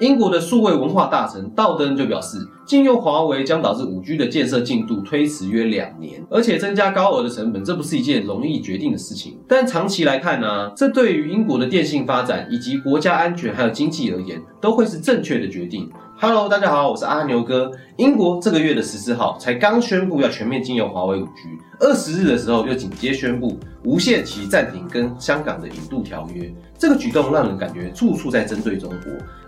英国的数位文化大臣道登就表示，禁用华为将导致 5G 的建设进度推迟约两年，而且增加高额的成本，这不是一件容易决定的事情。但长期来看呢，这对于英国的电信发展以及国家安全还有经济而言，都会是正确的决定。Hello，大家好，我是阿牛哥。英国这个月的十四号才刚宣布要全面禁用华为五 G，二十日的时候又紧接宣布无限期暂停跟香港的引渡条约。这个举动让人感觉处处在针对中国。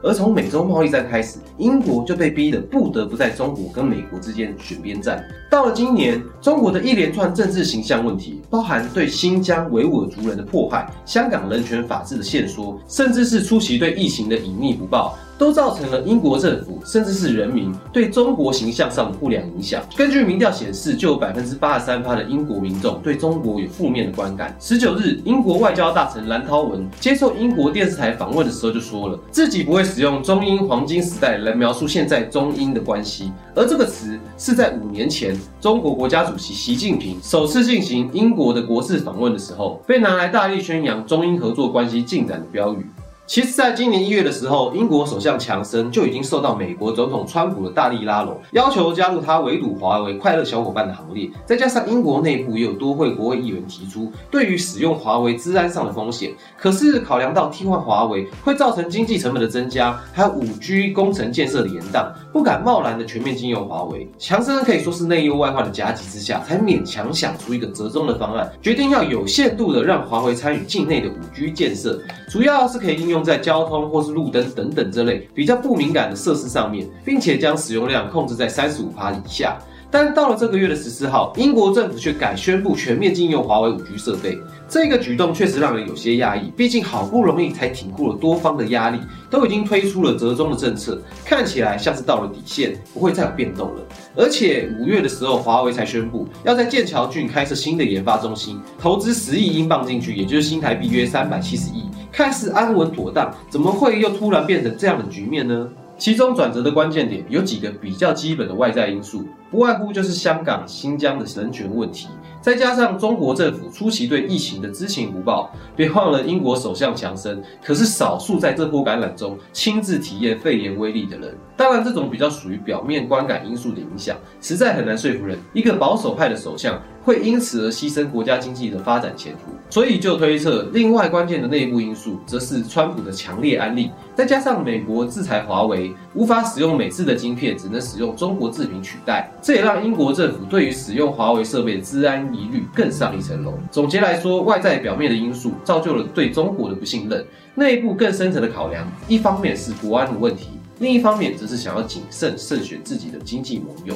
而从美洲贸易战开始，英国就被逼得不得不在中国跟美国之间选边站。到了今年，中国的一连串政治形象问题，包含对新疆维吾尔族人的迫害、香港人权法治的限缩，甚至是出席对疫情的隐匿不报。都造成了英国政府甚至是人民对中国形象上的不良影响。根据民调显示，就有百分之八十三的英国民众对中国有负面的观感。十九日，英国外交大臣蓝韬文接受英国电视台访问的时候就说了，自己不会使用中英黄金时代来描述现在中英的关系，而这个词是在五年前中国国家主席习近平首次进行英国的国事访问的时候，被拿来大力宣扬中英合作关系进展的标语。其实，在今年一月的时候，英国首相强森就已经受到美国总统川普的大力拉拢，要求加入他围堵华为快乐小伙伴的行列。再加上英国内部也有多位国会议员提出，对于使用华为治安上的风险，可是考量到替换华为会造成经济成本的增加，还有五 G 工程建设的延宕，不敢贸然的全面禁用华为。强森可以说是内忧外患的夹击之下，才勉强想出一个折中的方案，决定要有限度的让华为参与境内的五 G 建设，主要是可以应用。在交通或是路灯等等这类比较不敏感的设施上面，并且将使用量控制在三十五帕以下。但到了这个月的十四号，英国政府却改宣布全面禁用华为五 G 设备。这个举动确实让人有些讶异，毕竟好不容易才挺过了多方的压力，都已经推出了折中的政策，看起来像是到了底线，不会再有变动了。而且五月的时候，华为才宣布要在剑桥郡开设新的研发中心，投资十亿英镑进去，也就是新台币约三百七十亿。看似安稳妥当，怎么会又突然变成这样的局面呢？其中转折的关键点有几个比较基本的外在因素，不外乎就是香港、新疆的人权问题。再加上中国政府初期对疫情的知情不报，别忘了英国首相强生可是少数在这波感染中亲自体验肺炎威力的人。当然，这种比较属于表面观感因素的影响，实在很难说服人。一个保守派的首相会因此而牺牲国家经济的发展前途，所以就推测，另外关键的内部因素，则是川普的强烈安利，再加上美国制裁华为，无法使用美制的晶片，只能使用中国制品取代，这也让英国政府对于使用华为设备的治安。疑虑更上一层楼。总结来说，外在表面的因素造就了对中国的不信任，内部更深层的考量，一方面是国安的问题，另一方面则是想要谨慎慎选自己的经济盟友。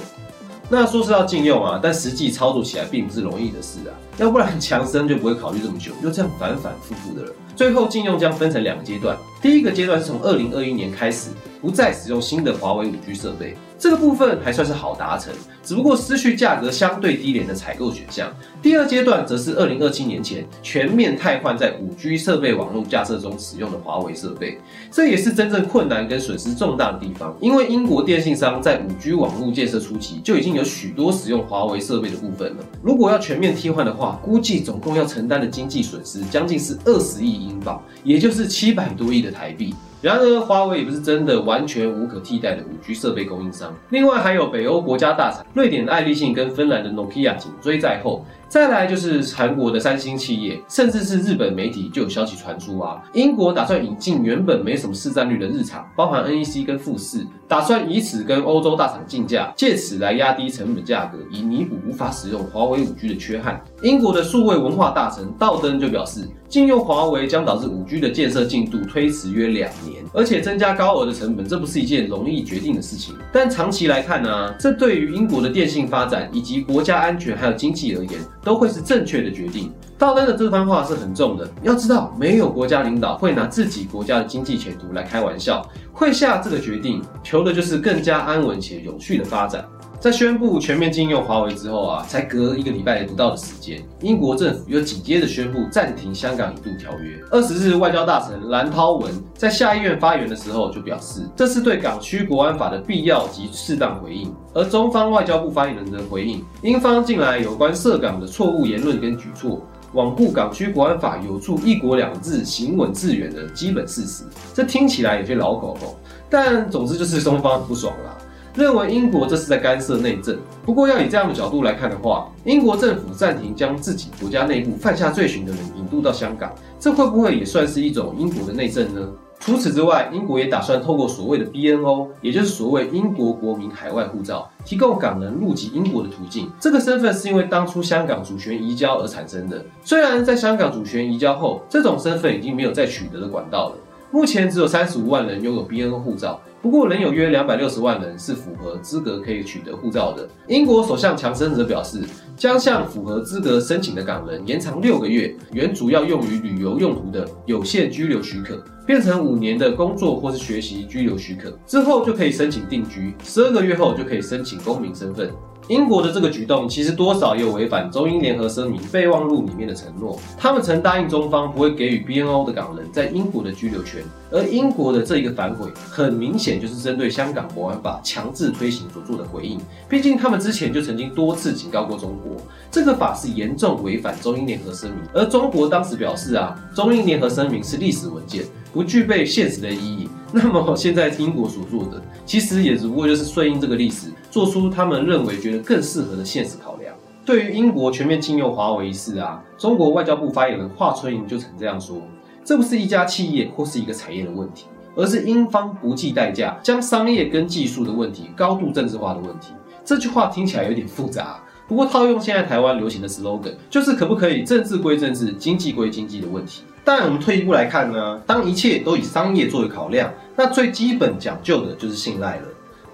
那说是要禁用啊，但实际操作起来并不是容易的事啊。要不然强生就不会考虑这么久，就这样反反复复的了。最后禁用将分成两个阶段，第一个阶段是从二零二一年开始，不再使用新的华为五 G 设备。这个部分还算是好达成，只不过失去价格相对低廉的采购选项。第二阶段则是二零二七年前全面汰换在五 G 设备网络架设中使用的华为设备，这也是真正困难跟损失重大的地方。因为英国电信商在五 G 网络建设初期就已经有许多使用华为设备的部分了，如果要全面替换的话，估计总共要承担的经济损失将近是二十亿英镑，也就是七百多亿的台币。然而，华为也不是真的完全无可替代的五 G 设备供应商。另外，还有北欧国家大厂瑞典的爱立信跟芬兰的 Nokia 紧追在后。再来就是韩国的三星企业，甚至是日本媒体就有消息传出啊，英国打算引进原本没什么市占率的日厂，包含 NEC 跟富士，打算以此跟欧洲大厂竞价，借此来压低成本价格，以弥补无法使用华为五 G 的缺憾。英国的数位文化大臣道登就表示，禁用华为将导致五 G 的建设进度推迟约两年，而且增加高额的成本，这不是一件容易决定的事情。但长期来看呢，这对于英国的电信发展以及国家安全还有经济而言，都会是正确的决定。道登的这番话是很重的，要知道，没有国家领导会拿自己国家的经济前途来开玩笑，会下这个决定，求的就是更加安稳且有序的发展。在宣布全面禁用华为之后啊，才隔一个礼拜不到的时间，英国政府又紧接着宣布暂停香港引渡条约。二十日，外交大臣蓝涛文在下议院发言的时候就表示，这是对港区国安法的必要及适当回应。而中方外交部发言人则回应，英方近来有关涉港的错误言论跟举措。罔顾港区国安法有助一国两制行稳致远的基本事实。这听起来有些老口哦，但总之就是中方不爽啦。认为英国这是在干涉内政。不过要以这样的角度来看的话，英国政府暂停将自己国家内部犯下罪行的人引渡到香港，这会不会也算是一种英国的内政呢？除此之外，英国也打算透过所谓的 BNO，也就是所谓英国国民海外护照，提供港人入籍英国的途径。这个身份是因为当初香港主权移交而产生的。虽然在香港主权移交后，这种身份已经没有再取得的管道了。目前只有三十五万人拥有 BN 护照。不过，仍有约两百六十万人是符合资格可以取得护照的。英国首相强森则表示，将向符合资格申请的港人延长六个月原主要用于旅游用途的有限居留许可，变成五年的工作或是学习居留许可，之后就可以申请定居，十二个月后就可以申请公民身份。英国的这个举动其实多少也有违反中英联合声明备忘录里面的承诺。他们曾答应中方不会给予 BNO 的港人在英国的居留权，而英国的这一个反悔，很明显就是针对香港国安法强制推行所做的回应。毕竟他们之前就曾经多次警告过中国，这个法是严重违反中英联合声明。而中国当时表示啊，中英联合声明是历史文件，不具备现实的意义。那么现在英国所做的，其实也只不过就是顺应这个历史。做出他们认为觉得更适合的现实考量。对于英国全面禁用华为一事啊，中国外交部发言人华春莹就曾这样说：“这不是一家企业或是一个产业的问题，而是英方不计代价将商业跟技术的问题高度政治化的问题。”这句话听起来有点复杂，不过套用现在台湾流行的 slogan，就是可不可以政治归政治，经济归经济的问题。但我们退一步来看呢，当一切都以商业作为考量，那最基本讲究的就是信赖了。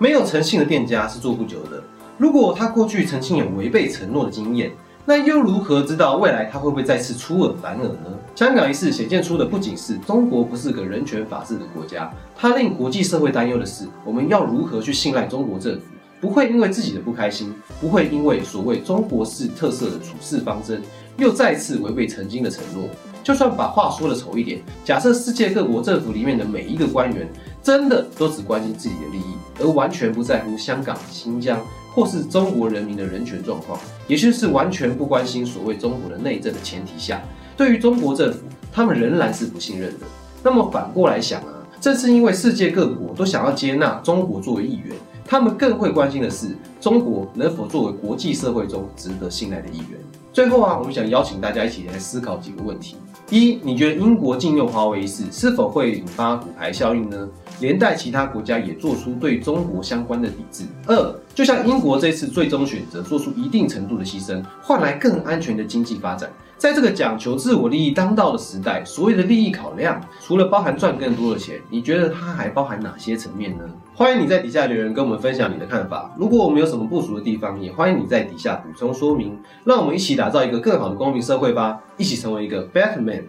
没有诚信的店家是做不久的。如果他过去曾经有违背承诺的经验，那又如何知道未来他会不会再次出尔反尔呢？香港一事显现出的不仅是中国不是个人权法治的国家，它令国际社会担忧的是，我们要如何去信赖中国政府，不会因为自己的不开心，不会因为所谓中国式特色的处事方针，又再次违背曾经的承诺。就算把话说的丑一点，假设世界各国政府里面的每一个官员真的都只关心自己的利益，而完全不在乎香港、新疆或是中国人民的人权状况，也就是完全不关心所谓中国的内政的前提下，对于中国政府，他们仍然是不信任的。那么反过来想啊，正是因为世界各国都想要接纳中国作为一员，他们更会关心的是中国能否作为国际社会中值得信赖的一员。最后啊，我们想邀请大家一起来思考几个问题。一，你觉得英国禁用华为一事是否会引发骨牌效应呢？连带其他国家也做出对中国相关的抵制。二，就像英国这次最终选择做出一定程度的牺牲，换来更安全的经济发展。在这个讲求自我利益当道的时代，所谓的利益考量，除了包含赚更多的钱，你觉得它还包含哪些层面呢？欢迎你在底下留言跟我们分享你的看法。如果我们有什么不足的地方，也欢迎你在底下补充说明。让我们一起打造一个更好的公民社会吧，一起成为一个 better man。